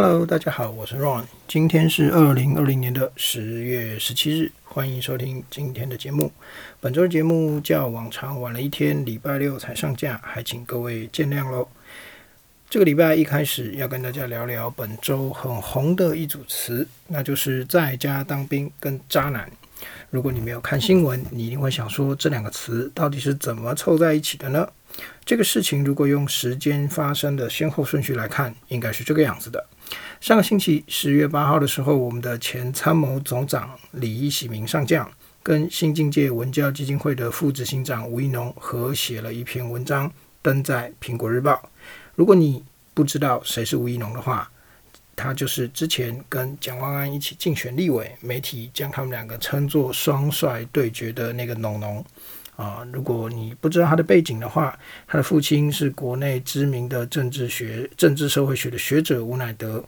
Hello，大家好，我是 Ron，今天是二零二零年的十月十七日，欢迎收听今天的节目。本周的节目较往常晚了一天，礼拜六才上架，还请各位见谅喽。这个礼拜一开始要跟大家聊聊本周很红的一组词，那就是在家当兵跟渣男。如果你没有看新闻，你一定会想说这两个词到底是怎么凑在一起的呢？这个事情如果用时间发生的先后顺序来看，应该是这个样子的。上个星期十月八号的时候，我们的前参谋总长李一喜明上将跟新境界文教基金会的副执行长吴一农合写了一篇文章，登在《苹果日报》。如果你不知道谁是吴一农的话，他就是之前跟蒋万安一起竞选立委，媒体将他们两个称作双帅对决的那个农农。啊，如果你不知道他的背景的话，他的父亲是国内知名的政治学、政治社会学的学者吴乃德。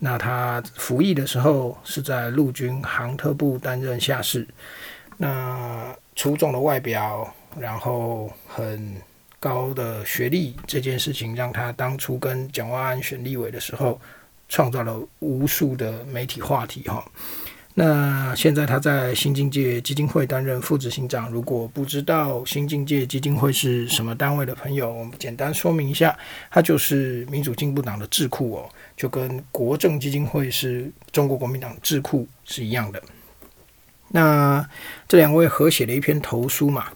那他服役的时候是在陆军航特部担任下士。那出众的外表，然后很高的学历，这件事情让他当初跟蒋万安选立委的时候，创造了无数的媒体话题哈。那现在他在新境界基金会担任副执行长。如果不知道新境界基金会是什么单位的朋友，我们简单说明一下，它就是民主进步党的智库哦，就跟国政基金会是中国国民党智库是一样的。那这两位合写了一篇投书嘛，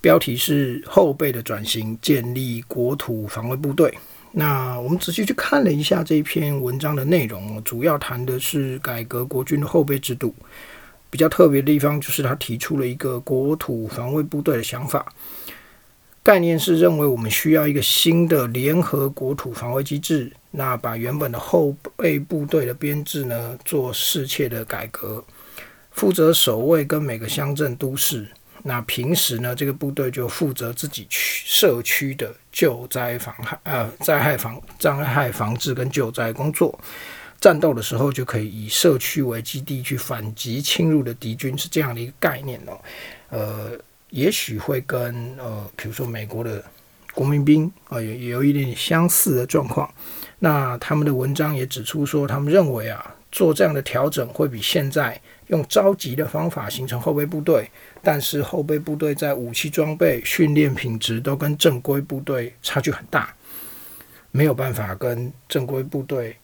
标题是“后备的转型，建立国土防卫部队”。那我们仔细去看了一下这一篇文章的内容，主要谈的是改革国军的后备制度。比较特别的地方就是他提出了一个国土防卫部队的想法，概念是认为我们需要一个新的联合国土防卫机制，那把原本的后备部队的编制呢做适切的改革，负责守卫跟每个乡镇都市。那平时呢，这个部队就负责自己区社区的救灾防害呃灾害防灾害防治跟救灾工作。战斗的时候就可以以社区为基地去反击侵入的敌军，是这样的一个概念哦。呃，也许会跟呃，比如说美国的国民兵啊，有有一点相似的状况。那他们的文章也指出说，他们认为啊，做这样的调整会比现在用召集的方法形成后备部队。但是后备部队在武器装备、训练品质都跟正规部队差距很大，没有办法跟正规部队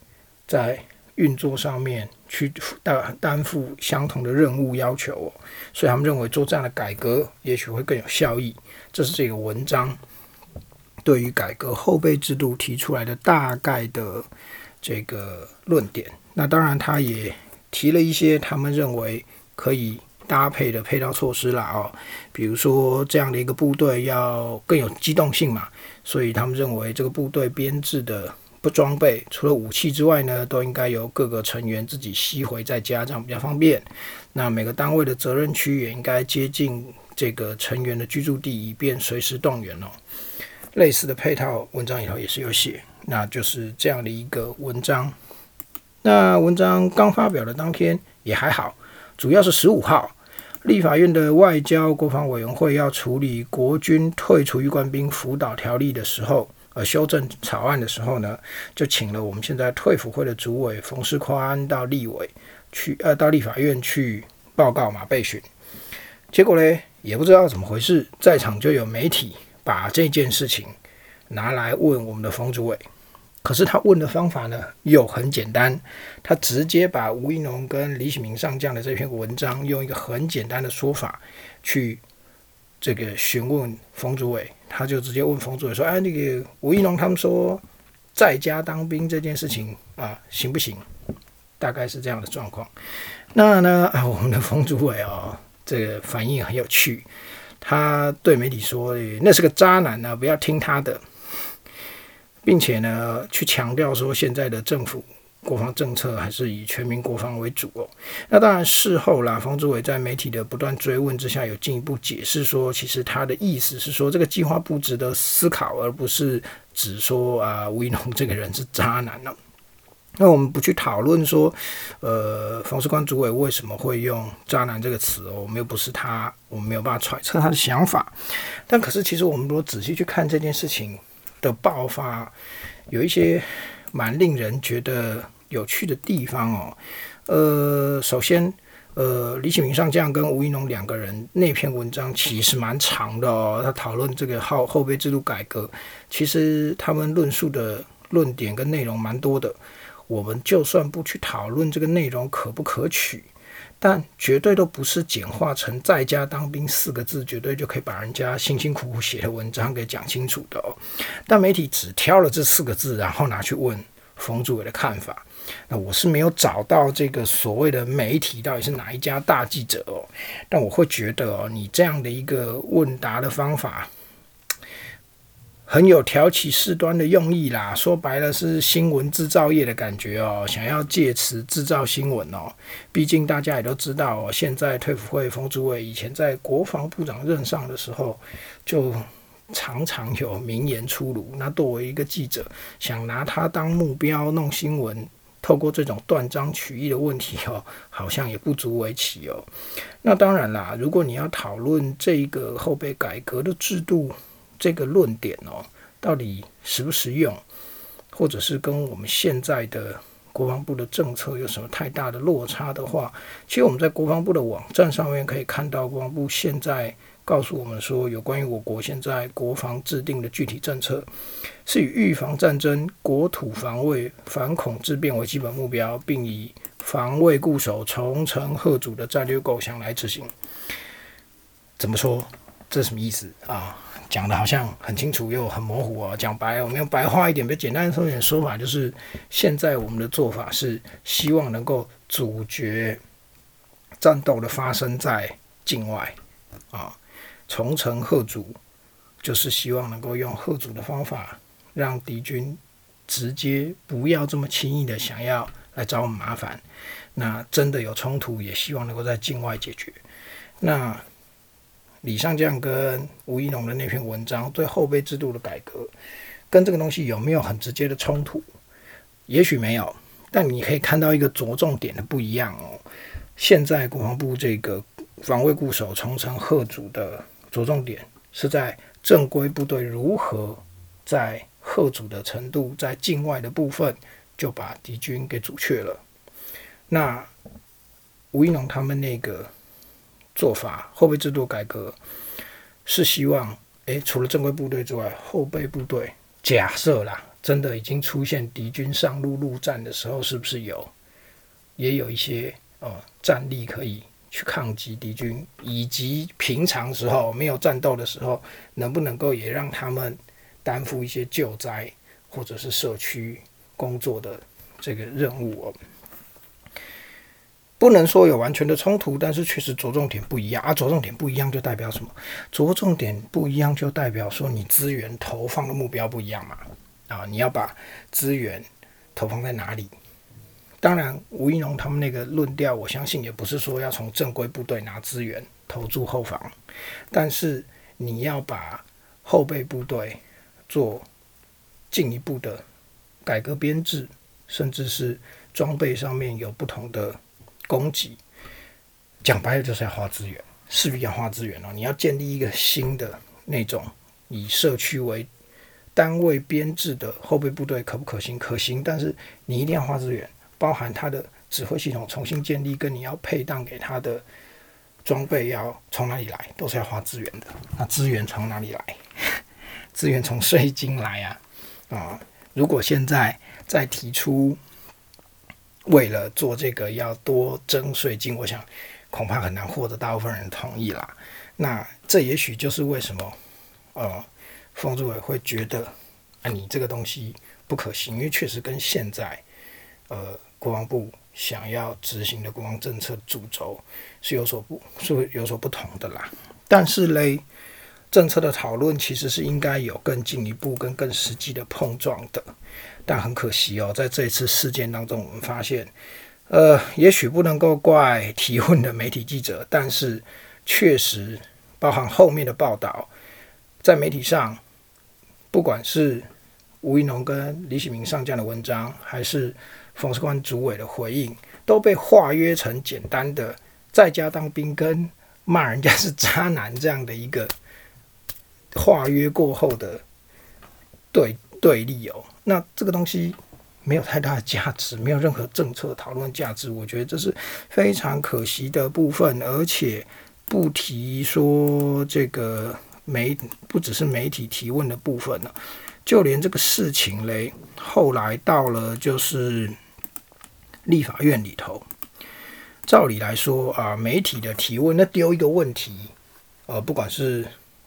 在运作上面去担担负相同的任务要求哦，所以他们认为做这样的改革也许会更有效益。这是这个文章对于改革后备制度提出来的大概的这个论点。那当然，他也提了一些他们认为可以。搭配的配套措施啦，哦，比如说这样的一个部队要更有机动性嘛，所以他们认为这个部队编制的不装备，除了武器之外呢，都应该由各个成员自己吸回在家，这样比较方便。那每个单位的责任区也应该接近这个成员的居住地，以便随时动员哦。类似的配套文章里头也是有写，那就是这样的一个文章。那文章刚发表的当天也还好，主要是十五号。立法院的外交国防委员会要处理国军退出预官兵辅导条例的时候，呃，修正草案的时候呢，就请了我们现在退辅会的主委冯世宽到立委去，呃，到立法院去报告嘛备询。结果呢，也不知道怎么回事，在场就有媒体把这件事情拿来问我们的冯主委。可是他问的方法呢，又很简单，他直接把吴一农跟李启明上将的这篇文章，用一个很简单的说法去这个询问冯主委，他就直接问冯主委说：“哎，那个吴一农他们说在家当兵这件事情啊，行不行？”大概是这样的状况。那呢，啊，我们的冯主委哦，这个反应很有趣，他对媒体说：“那是个渣男呢，不要听他的。”并且呢，去强调说现在的政府国防政策还是以全民国防为主哦。那当然事后啦，方志伟在媒体的不断追问之下，有进一步解释说，其实他的意思是说，这个计划不值得思考，而不是只说啊吴一农这个人是渣男呢。那我们不去讨论说，呃，冯世官主委为什么会用渣男这个词哦，我们又不是他，我们没有办法揣测他的想法。但可是其实我们如果仔细去看这件事情。的爆发有一些蛮令人觉得有趣的地方哦。呃，首先，呃，李启明上将跟吴一农两个人那篇文章其实蛮长的哦。他讨论这个后后备制度改革，其实他们论述的论点跟内容蛮多的。我们就算不去讨论这个内容可不可取。但绝对都不是简化成“在家当兵”四个字，绝对就可以把人家辛辛苦苦写的文章给讲清楚的哦。但媒体只挑了这四个字，然后拿去问冯主委的看法。那我是没有找到这个所谓的媒体到底是哪一家大记者哦。但我会觉得哦，你这样的一个问答的方法。很有挑起事端的用意啦，说白了是新闻制造业的感觉哦，想要借此制造新闻哦。毕竟大家也都知道，现在退辅会冯主委以前在国防部长任上的时候，就常常有名言出炉。那作为一个记者，想拿他当目标弄新闻，透过这种断章取义的问题哦，好像也不足为奇哦。那当然啦，如果你要讨论这个后备改革的制度，这个论点哦，到底实不实用，或者是跟我们现在的国防部的政策有什么太大的落差的话，其实我们在国防部的网站上面可以看到，国防部现在告诉我们说，有关于我国现在国防制定的具体政策，是以预防战争、国土防卫、反恐自变为基本目标，并以防卫固守、重城贺主的战略构想来执行。怎么说？这什么意思啊？讲的好像很清楚又很模糊哦。讲白，我们用白话一点，比较简单说一点说法，就是现在我们的做法是希望能够阻绝战斗的发生在境外啊。重城贺主就是希望能够用贺主的方法，让敌军直接不要这么轻易的想要来找我们麻烦。那真的有冲突，也希望能够在境外解决。那。李尚将跟吴一农的那篇文章对后备制度的改革，跟这个东西有没有很直接的冲突？也许没有，但你可以看到一个着重点的不一样哦。现在国防部这个防卫固守、重城贺主的着重点是在正规部队如何在贺主的程度，在境外的部分就把敌军给阻却了。那吴一农他们那个。做法后备制度改革是希望，诶，除了正规部队之外，后备部队假设啦，真的已经出现敌军上路陆战的时候，是不是有也有一些呃战力可以去抗击敌军，以及平常时候没有战斗的时候，能不能够也让他们担负一些救灾或者是社区工作的这个任务哦？不能说有完全的冲突，但是确实着重点不一样啊。着重点不一样就代表什么？着重点不一样就代表说你资源投放的目标不一样嘛。啊，你要把资源投放在哪里？当然，吴一农他们那个论调，我相信也不是说要从正规部队拿资源投注后方，但是你要把后备部队做进一步的改革编制，甚至是装备上面有不同的。供给讲白了就是要花资源，势必要花资源哦。你要建立一个新的那种以社区为单位编制的后备部队，可不可行？可行，但是你一定要花资源，包含它的指挥系统重新建立，跟你要配当给他的装备要从哪里来，都是要花资源的。那资源从哪里来？资源从税金来啊！啊，如果现在再提出。为了做这个要多征税金，我想恐怕很难获得大部分人同意啦。那这也许就是为什么呃，风主委会觉得啊，你这个东西不可行，因为确实跟现在呃国防部想要执行的国防政策主轴是有所不，是有所不同的啦。但是嘞，政策的讨论其实是应该有更进一步、跟更实际的碰撞的。但很可惜哦，在这一次事件当中，我们发现，呃，也许不能够怪提问的媒体记者，但是确实包含后面的报道，在媒体上，不管是吴一农跟李喜明上将的文章，还是冯士官主委的回应，都被化约成简单的在家当兵跟骂人家是渣男这样的一个化约过后的对对立哦。那这个东西没有太大的价值，没有任何政策讨论价值。我觉得这是非常可惜的部分，而且不提说这个媒不只是媒体提问的部分了，就连这个事情嘞，后来到了就是立法院里头，照理来说啊，媒体的提问那丢一个问题，呃，不管是。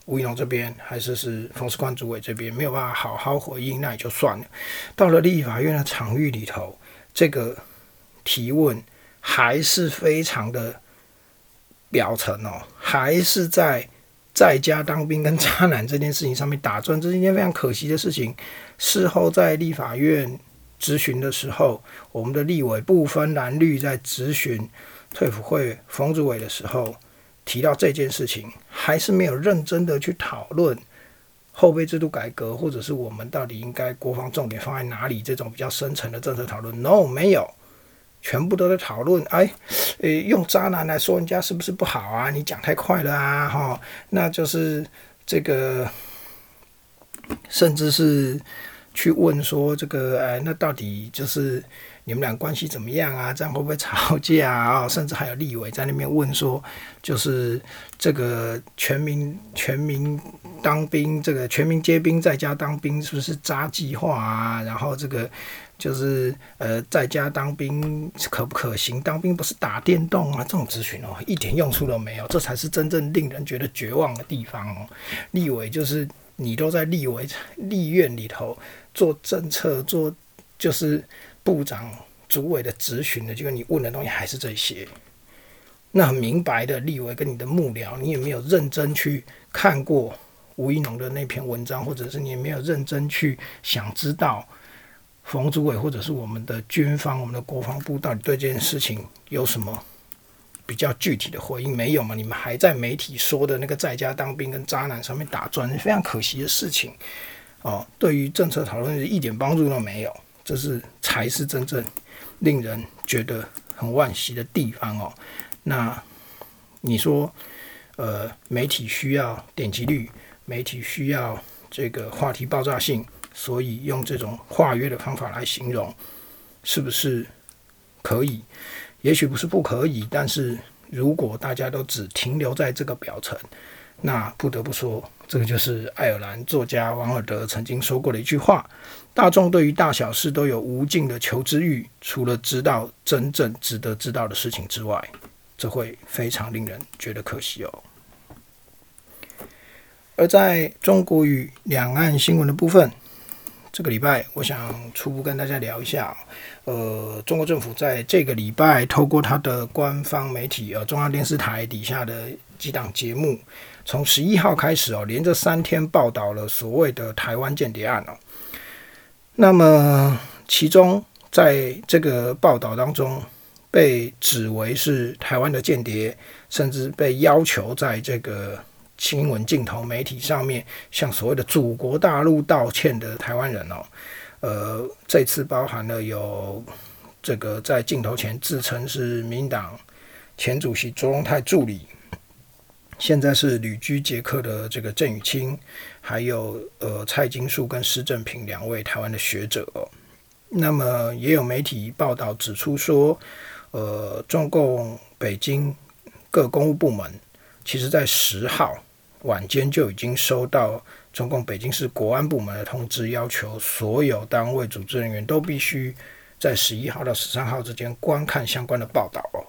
吴一龙这边还是是冯世官主委这边没有办法好好回应，那也就算了。到了立法院的场域里头，这个提问还是非常的表层哦，还是在在家当兵跟渣男这件事情上面打转，这是一件非常可惜的事情。事后在立法院质询的时候，我们的立委不分蓝绿在质询退辅会冯主委的时候。提到这件事情，还是没有认真的去讨论后备制度改革，或者是我们到底应该国防重点放在哪里？这种比较深层的政策讨论，no，没有，全部都在讨论。哎，呃，用渣男来说人家是不是不好啊？你讲太快了啊，哈，那就是这个，甚至是去问说这个，哎，那到底就是。你们俩关系怎么样啊？这样会不会吵架啊？甚至还有立委在那边问说，就是这个全民全民当兵，这个全民皆兵在家当兵是不是渣计划啊？然后这个就是呃在家当兵可不可行？当兵不是打电动啊？这种咨询哦，一点用处都没有。这才是真正令人觉得绝望的地方哦。立委就是你都在立委立院里头做政策，做就是。部长、主委的质询的，就是你问的东西还是这些。那很明白的，立委跟你的幕僚，你也没有认真去看过吴一农的那篇文章，或者是你也没有认真去想知道冯主委或者是我们的军方、我们的国防部到底对这件事情有什么比较具体的回应？没有嘛？你们还在媒体说的那个在家当兵跟渣男上面打转，非常可惜的事情哦。对于政策讨论是一点帮助都没有。这是才是真正令人觉得很惋惜的地方哦。那你说，呃，媒体需要点击率，媒体需要这个话题爆炸性，所以用这种化约的方法来形容，是不是可以？也许不是不可以，但是如果大家都只停留在这个表层，那不得不说，这个就是爱尔兰作家王尔德曾经说过的一句话：大众对于大小事都有无尽的求知欲，除了知道真正值得知道的事情之外，这会非常令人觉得可惜哦。而在中国与两岸新闻的部分，这个礼拜我想初步跟大家聊一下，呃，中国政府在这个礼拜透过它的官方媒体，呃，中央电视台底下的几档节目。从十一号开始哦，连着三天报道了所谓的台湾间谍案哦。那么，其中在这个报道当中，被指为是台湾的间谍，甚至被要求在这个新闻镜头媒体上面向所谓的祖国大陆道歉的台湾人哦，呃，这次包含了有这个在镜头前自称是民党前主席卓荣泰助理。现在是旅居捷克的这个郑宇清，还有呃蔡金树跟施正平两位台湾的学者哦。那么也有媒体报道指出说，呃，中共北京各公务部门，其实在十号晚间就已经收到中共北京市国安部门的通知，要求所有单位组织人员都必须在十一号到十三号之间观看相关的报道哦。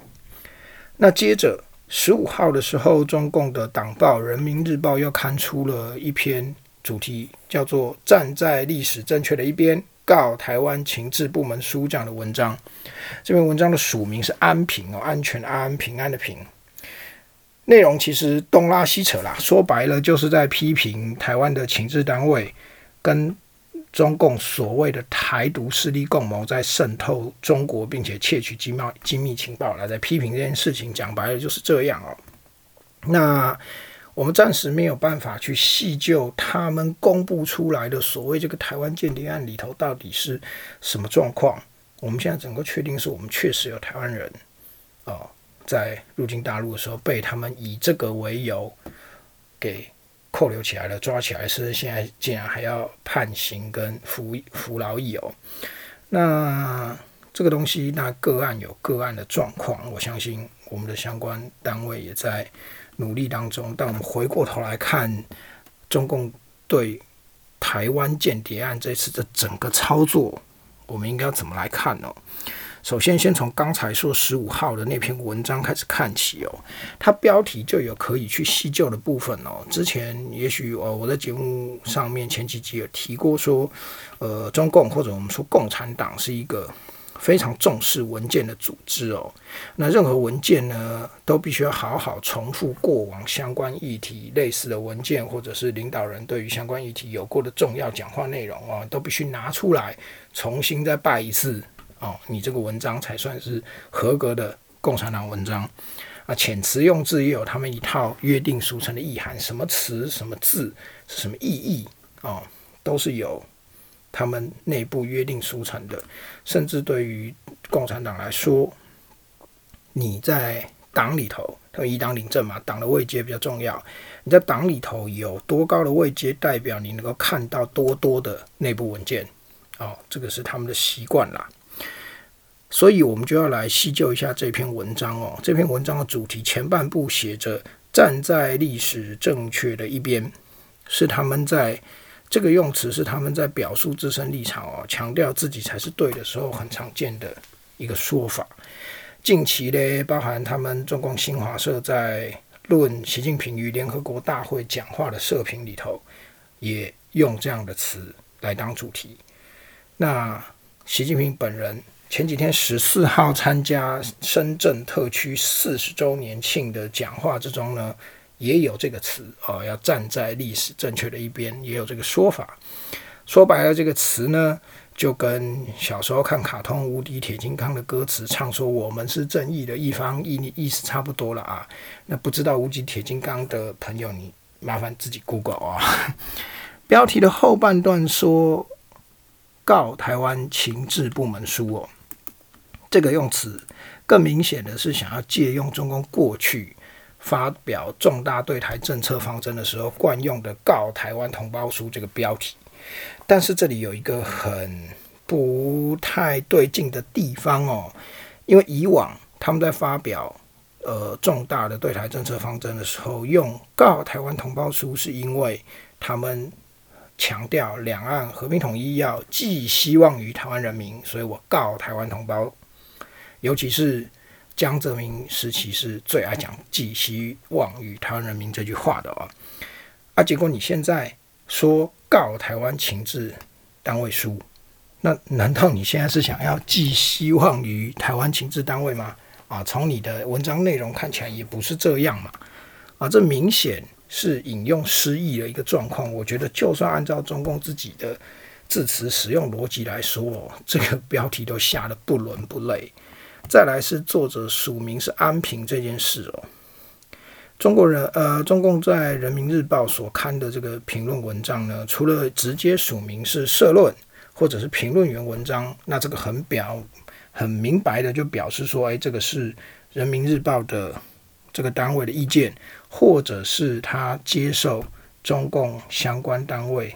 那接着。十五号的时候，中共的党报《人民日报》又刊出了一篇主题叫做“站在历史正确的一边，告台湾情治部门书”这样的文章。这篇文章的署名是安平哦，安全安平安的平。内容其实东拉西扯啦，说白了就是在批评台湾的情治单位跟。中共所谓的台独势力共谋，在渗透中国，并且窃取机密机密情报，来在批评这件事情。讲白了就是这样哦。那我们暂时没有办法去细究他们公布出来的所谓这个台湾间谍案里头到底是什么状况。我们现在整个确定是我们确实有台湾人啊，在入境大陆的时候被他们以这个为由给。扣留起来了，抓起来是现在竟然还要判刑跟服服劳役哦。那这个东西，那个案有个案的状况，我相信我们的相关单位也在努力当中。但我们回过头来看，中共对台湾间谍案这次的整个操作，我们应该要怎么来看呢？首先，先从刚才说十五号的那篇文章开始看起哦，它标题就有可以去细究的部分哦。之前也许呃我在节目上面前几集有提过说，呃，中共或者我们说共产党是一个非常重视文件的组织哦。那任何文件呢，都必须要好好重复过往相关议题类似的文件，或者是领导人对于相关议题有过的重要讲话内容啊，都必须拿出来重新再拜一次。哦，你这个文章才算是合格的共产党文章啊！遣词用字也有他们一套约定俗成的意涵，什么词、什么字是什么意义啊，都是有他们内部约定俗成的。甚至对于共产党来说，你在党里头，他们以党领政嘛，党的位阶比较重要。你在党里头有多高的位阶，代表你能够看到多多的内部文件哦，这个是他们的习惯啦。所以，我们就要来细究一下这篇文章哦。这篇文章的主题前半部写着“站在历史正确的一边”，是他们在这个用词是他们在表述自身立场哦，强调自己才是对的时候很常见的一个说法。近期呢，包含他们中共新华社在论习近平与联合国大会讲话的社评里头，也用这样的词来当主题。那习近平本人。前几天十四号参加深圳特区四十周年庆的讲话之中呢，也有这个词啊，要站在历史正确的一边，也有这个说法。说白了，这个词呢，就跟小时候看卡通《无敌铁金刚》的歌词唱说“我们是正义的一方”意意思差不多了啊。那不知道《无敌铁金刚》的朋友，你麻烦自己 Google 啊。标题的后半段说告台湾情治部门书哦。这个用词更明显的是想要借用中共过去发表重大对台政策方针的时候惯用的“告台湾同胞书”这个标题，但是这里有一个很不太对劲的地方哦，因为以往他们在发表呃重大的对台政策方针的时候用“告台湾同胞书”，是因为他们强调两岸和平统一要寄希望于台湾人民，所以我告台湾同胞。尤其是江泽民时期是最爱讲寄希望于台湾人民这句话的啊，啊，结果你现在说告台湾情治单位书，那难道你现在是想要寄希望于台湾情治单位吗？啊，从你的文章内容看起来也不是这样嘛，啊，这明显是引用失意的一个状况。我觉得就算按照中共自己的字词使用逻辑来说，这个标题都下的不伦不类。再来是作者署名是安平这件事哦，中国人呃，中共在人民日报所刊的这个评论文章呢，除了直接署名是社论或者是评论员文章，那这个很表很明白的就表示说，哎，这个是人民日报的这个单位的意见，或者是他接受中共相关单位。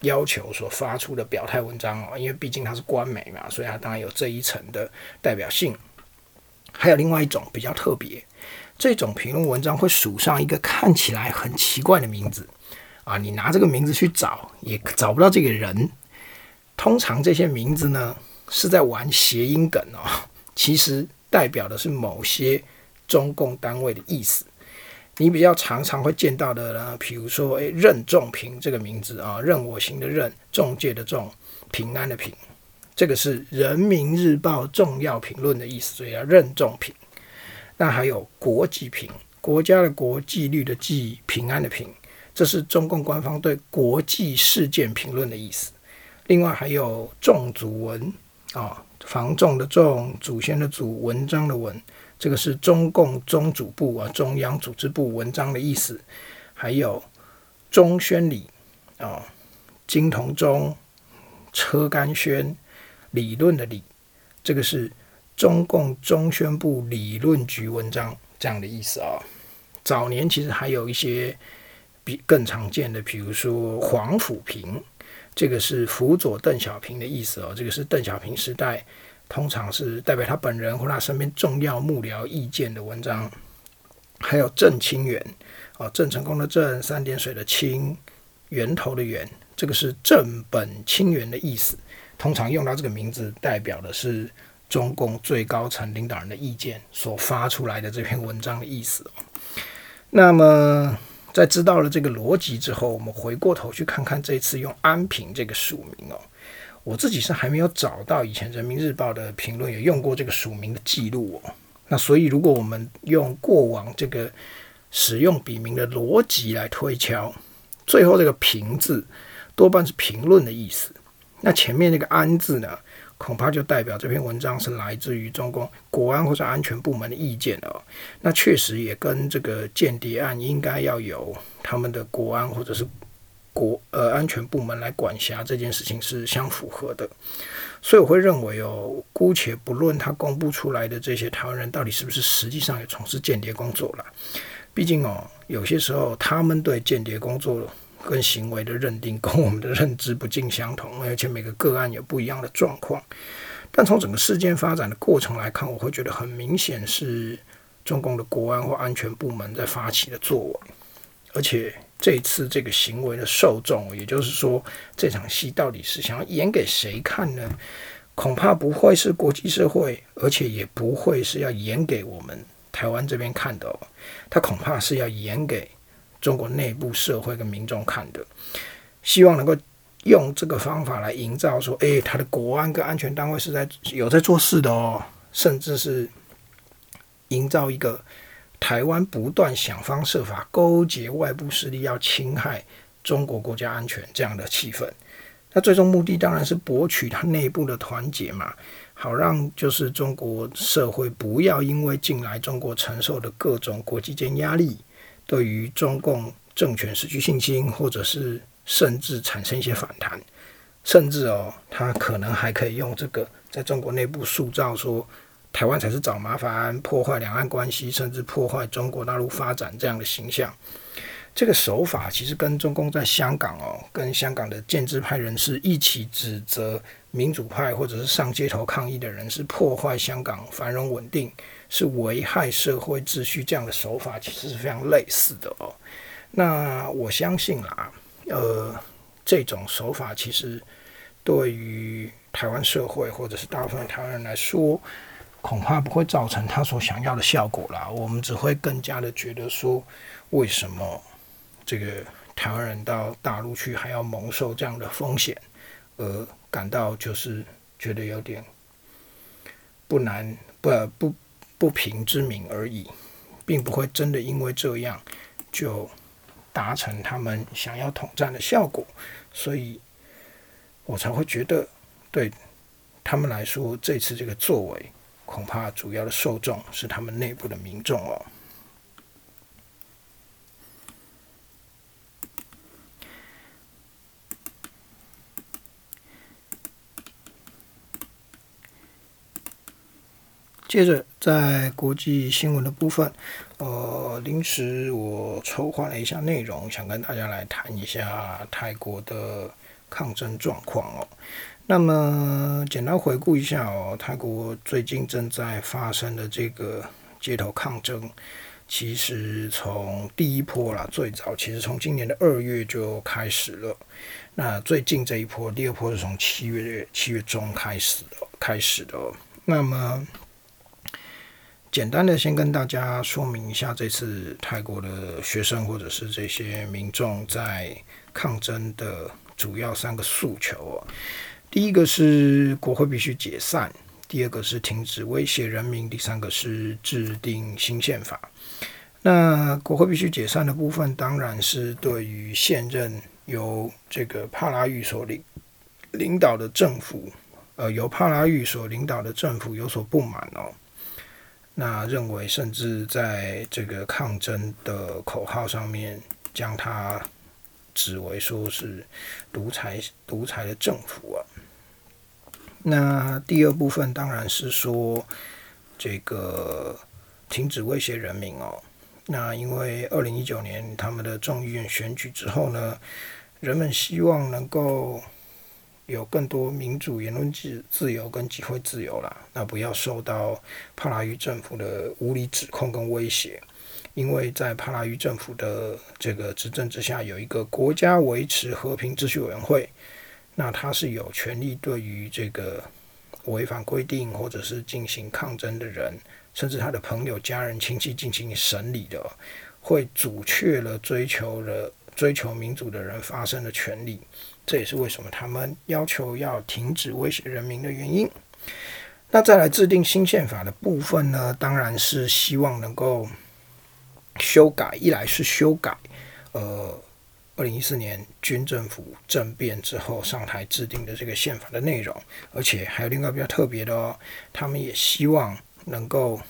要求所发出的表态文章哦，因为毕竟它是官媒嘛，所以它当然有这一层的代表性。还有另外一种比较特别，这种评论文章会署上一个看起来很奇怪的名字啊，你拿这个名字去找也找不到这个人。通常这些名字呢是在玩谐音梗哦，其实代表的是某些中共单位的意思。你比较常常会见到的呢，比如说，诶，任仲平这个名字啊，任我行的任，中介的中，平安的平，这个是人民日报重要评论的意思，所以要任重评。那还有国际评，国家的国纪律的纪，平安的平，这是中共官方对国际事件评论的意思。另外还有仲祖文啊，防重的重，祖先的祖，文章的文。这个是中共中组部啊，中央组织部文章的意思，还有中宣礼啊，金同中，车干轩，理论的理，这个是中共中宣部理论局文章这样的意思啊。早年其实还有一些比更常见的，比如说黄甫平，这个是辅佐邓小平的意思哦。这个是邓小平时代，通常是代表他本人或他身边重要幕僚意见的文章。还有郑清源，哦，郑成功的郑，三点水的清，源头的源，这个是正本清源的意思。通常用到这个名字，代表的是中共最高层领导人的意见所发出来的这篇文章的意思。那么，在知道了这个逻辑之后，我们回过头去看看这次用安平这个署名哦，我自己是还没有找到以前人民日报的评论也用过这个署名的记录哦。那所以，如果我们用过往这个使用笔名的逻辑来推敲，最后这个“评”字多半是评论的意思。那前面那个“安”字呢，恐怕就代表这篇文章是来自于中共国安或者安全部门的意见了。那确实也跟这个间谍案应该要有他们的国安或者是国呃安全部门来管辖这件事情是相符合的。所以我会认为哦，姑且不论他公布出来的这些台湾人到底是不是实际上有从事间谍工作了，毕竟哦，有些时候他们对间谍工作跟行为的认定跟我们的认知不尽相同，而且每个个案有不一样的状况。但从整个事件发展的过程来看，我会觉得很明显是中共的国安或安全部门在发起的作为，而且。这次这个行为的受众，也就是说，这场戏到底是想要演给谁看呢？恐怕不会是国际社会，而且也不会是要演给我们台湾这边看的哦。他恐怕是要演给中国内部社会跟民众看的，希望能够用这个方法来营造说，诶，他的国安跟安全单位是在有在做事的哦，甚至是营造一个。台湾不断想方设法勾结外部势力，要侵害中国国家安全这样的气氛，那最终目的当然是博取它内部的团结嘛，好让就是中国社会不要因为近来中国承受的各种国际间压力，对于中共政权失去信心，或者是甚至产生一些反弹，甚至哦，他可能还可以用这个在中国内部塑造说。台湾才是找麻烦、破坏两岸关系，甚至破坏中国大陆发展这样的形象。这个手法其实跟中共在香港哦，跟香港的建制派人士一起指责民主派或者是上街头抗议的人是破坏香港繁荣稳定，是危害社会秩序这样的手法，其实是非常类似的哦。那我相信啦，呃，这种手法其实对于台湾社会或者是大部分台湾人来说，恐怕不会造成他所想要的效果啦。我们只会更加的觉得说，为什么这个台湾人到大陆去还要蒙受这样的风险，而感到就是觉得有点不难不不不平之名而已，并不会真的因为这样就达成他们想要统战的效果，所以我才会觉得对他们来说，这次这个作为。恐怕主要的受众是他们内部的民众哦。接着，在国际新闻的部分，呃，临时我筹划了一下内容，想跟大家来谈一下泰国的抗争状况哦。那么，简单回顾一下哦，泰国最近正在发生的这个街头抗争，其实从第一波啦，最早其实从今年的二月就开始了。那最近这一波，第二波是从七月七月中开始的，开始的。那么，简单的先跟大家说明一下，这次泰国的学生或者是这些民众在抗争的主要三个诉求哦。第一个是国会必须解散，第二个是停止威胁人民，第三个是制定新宪法。那国会必须解散的部分，当然是对于现任由这个帕拉育所领领导的政府，呃，由帕拉育所领导的政府有所不满哦。那认为甚至在这个抗争的口号上面，将它指为说是独裁独裁的政府啊。那第二部分当然是说，这个停止威胁人民哦。那因为二零一九年他们的众议院选举之后呢，人们希望能够有更多民主言论自自由跟集会自由啦，那不要受到帕拉于政府的无理指控跟威胁，因为在帕拉于政府的这个执政之下，有一个国家维持和平秩序委员会，那他是有权利对于这个违反规定或者是进行抗争的人，甚至他的朋友、家人、亲戚进行审理的，会阻却了追求了追求民主的人发声的权利。这也是为什么他们要求要停止威胁人民的原因。那再来制定新宪法的部分呢？当然是希望能够修改，一来是修改，呃，二零一四年军政府政变之后上台制定的这个宪法的内容，而且还有另外比较特别的哦，他们也希望能够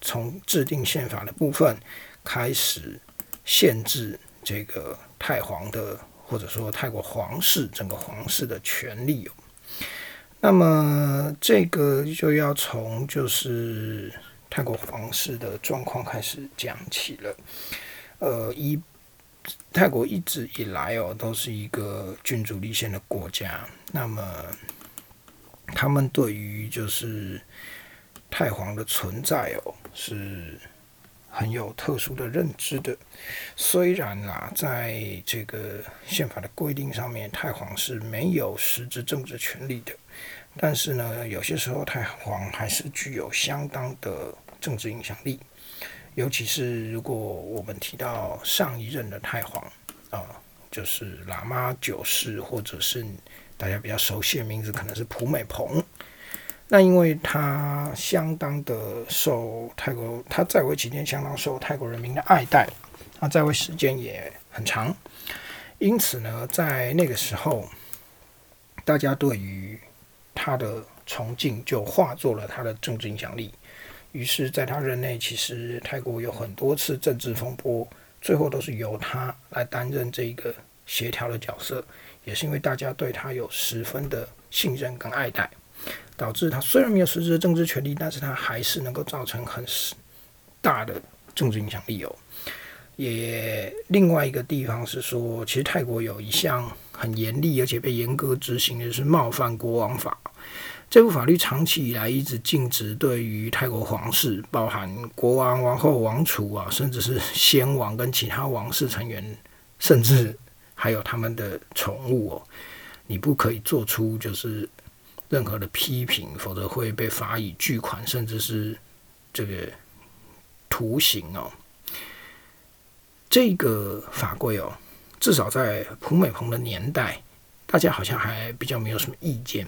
从制定宪法的部分开始限制这个太皇的。或者说泰国皇室整个皇室的权利哦，那么这个就要从就是泰国皇室的状况开始讲起了。呃，一泰国一直以来哦都是一个君主立宪的国家，那么他们对于就是太皇的存在哦是。很有特殊的认知的，虽然啊，在这个宪法的规定上面，太皇是没有实质政治权利的，但是呢，有些时候太皇还是具有相当的政治影响力，尤其是如果我们提到上一任的太皇啊，就是喇嘛九世，或者是大家比较熟悉的名字，可能是普美蓬。那因为他相当的受泰国，他在位期间相当受泰国人民的爱戴，他在位时间也很长，因此呢，在那个时候，大家对于他的崇敬就化作了他的政治影响力。于是，在他任内，其实泰国有很多次政治风波，最后都是由他来担任这一个协调的角色，也是因为大家对他有十分的信任跟爱戴。导致他虽然没有实质的政治权利，但是他还是能够造成很大的政治影响力哦。也另外一个地方是说，其实泰国有一项很严厉而且被严格执行的是冒犯国王法。这部法律长期以来一直禁止对于泰国皇室，包含国王、王后、王储啊，甚至是先王跟其他王室成员，甚至还有他们的宠物哦，你不可以做出就是。任何的批评，否则会被罚以巨款，甚至是这个徒刑哦。这个法规哦，至少在普美蓬的年代，大家好像还比较没有什么意见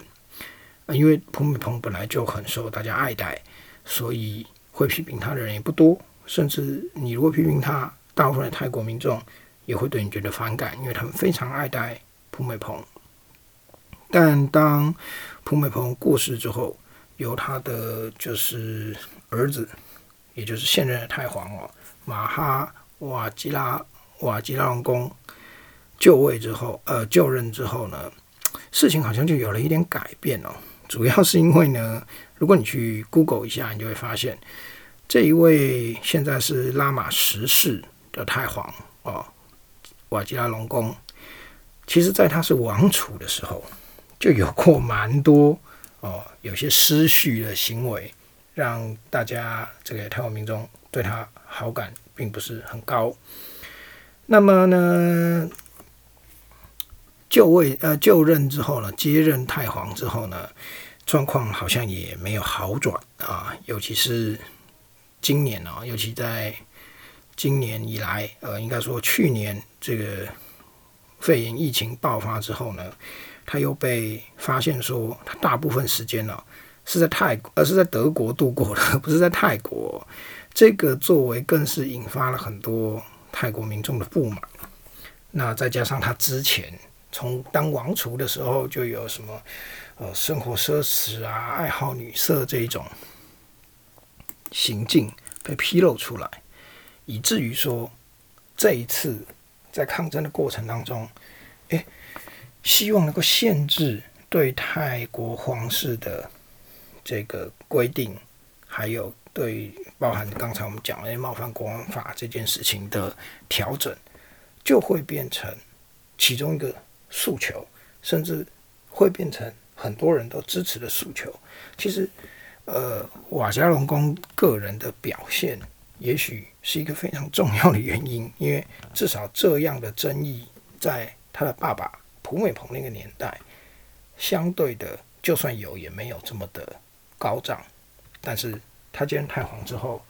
啊，因为普美蓬本来就很受大家爱戴，所以会批评他的人也不多。甚至你如果批评他，大部分的泰国民众也会对你觉得反感，因为他们非常爱戴普美蓬。但当普美蓬过世之后，由他的就是儿子，也就是现任的太皇哦，马哈瓦吉拉瓦吉拉隆功就位之后，呃，就任之后呢，事情好像就有了一点改变哦。主要是因为呢，如果你去 Google 一下，你就会发现，这一位现在是拉玛十世的太皇哦，瓦吉拉隆功，其实在他是王储的时候。就有过蛮多哦，有些失序的行为，让大家这个台湾民众对他好感并不是很高。那么呢，就位呃就任之后呢，接任太皇之后呢，状况好像也没有好转啊，尤其是今年啊，尤其在今年以来，呃，应该说去年这个肺炎疫情爆发之后呢。他又被发现说，他大部分时间呢是在泰国，而是在德国度过的，不是在泰国。这个作为更是引发了很多泰国民众的不满。那再加上他之前从当王储的时候就有什么呃生活奢侈啊、爱好女色这一种行径被披露出来，以至于说这一次在抗争的过程当中，诶。希望能够限制对泰国皇室的这个规定，还有对包含刚才我们讲的冒犯国王法这件事情的调整，就会变成其中一个诉求，甚至会变成很多人都支持的诉求。其实，呃，瓦加隆公个人的表现，也许是一个非常重要的原因，因为至少这样的争议，在他的爸爸普美蓬那个年代，相对的，就算有，也没有这么的高涨。但是他接任太皇之后，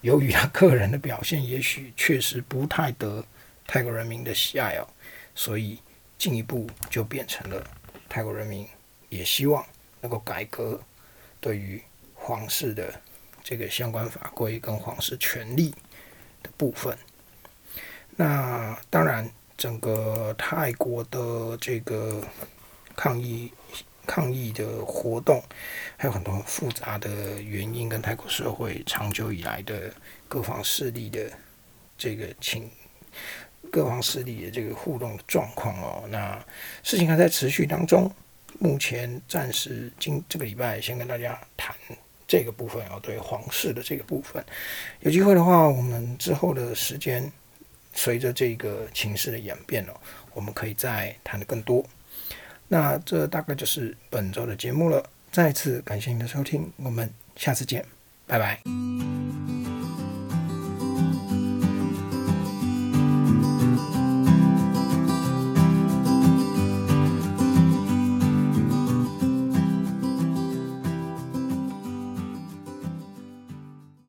由于他个人的表现，也许确实不太得泰国人民的喜爱哦，所以进一步就变成了泰国人民也希望能够改革对于皇室的这个相关法规跟皇室权利的部分。那当然，整个泰国的这个抗议。抗议的活动还有很多复杂的原因，跟泰国社会长久以来的各方势力的这个情，各方势力的这个互动状况哦，那事情还在持续当中。目前暂时今这个礼拜先跟大家谈这个部分哦，对皇室的这个部分，有机会的话，我们之后的时间随着这个情势的演变哦，我们可以再谈的更多。那这大概就是本周的节目了。再次感谢您的收听，我们下次见，拜拜。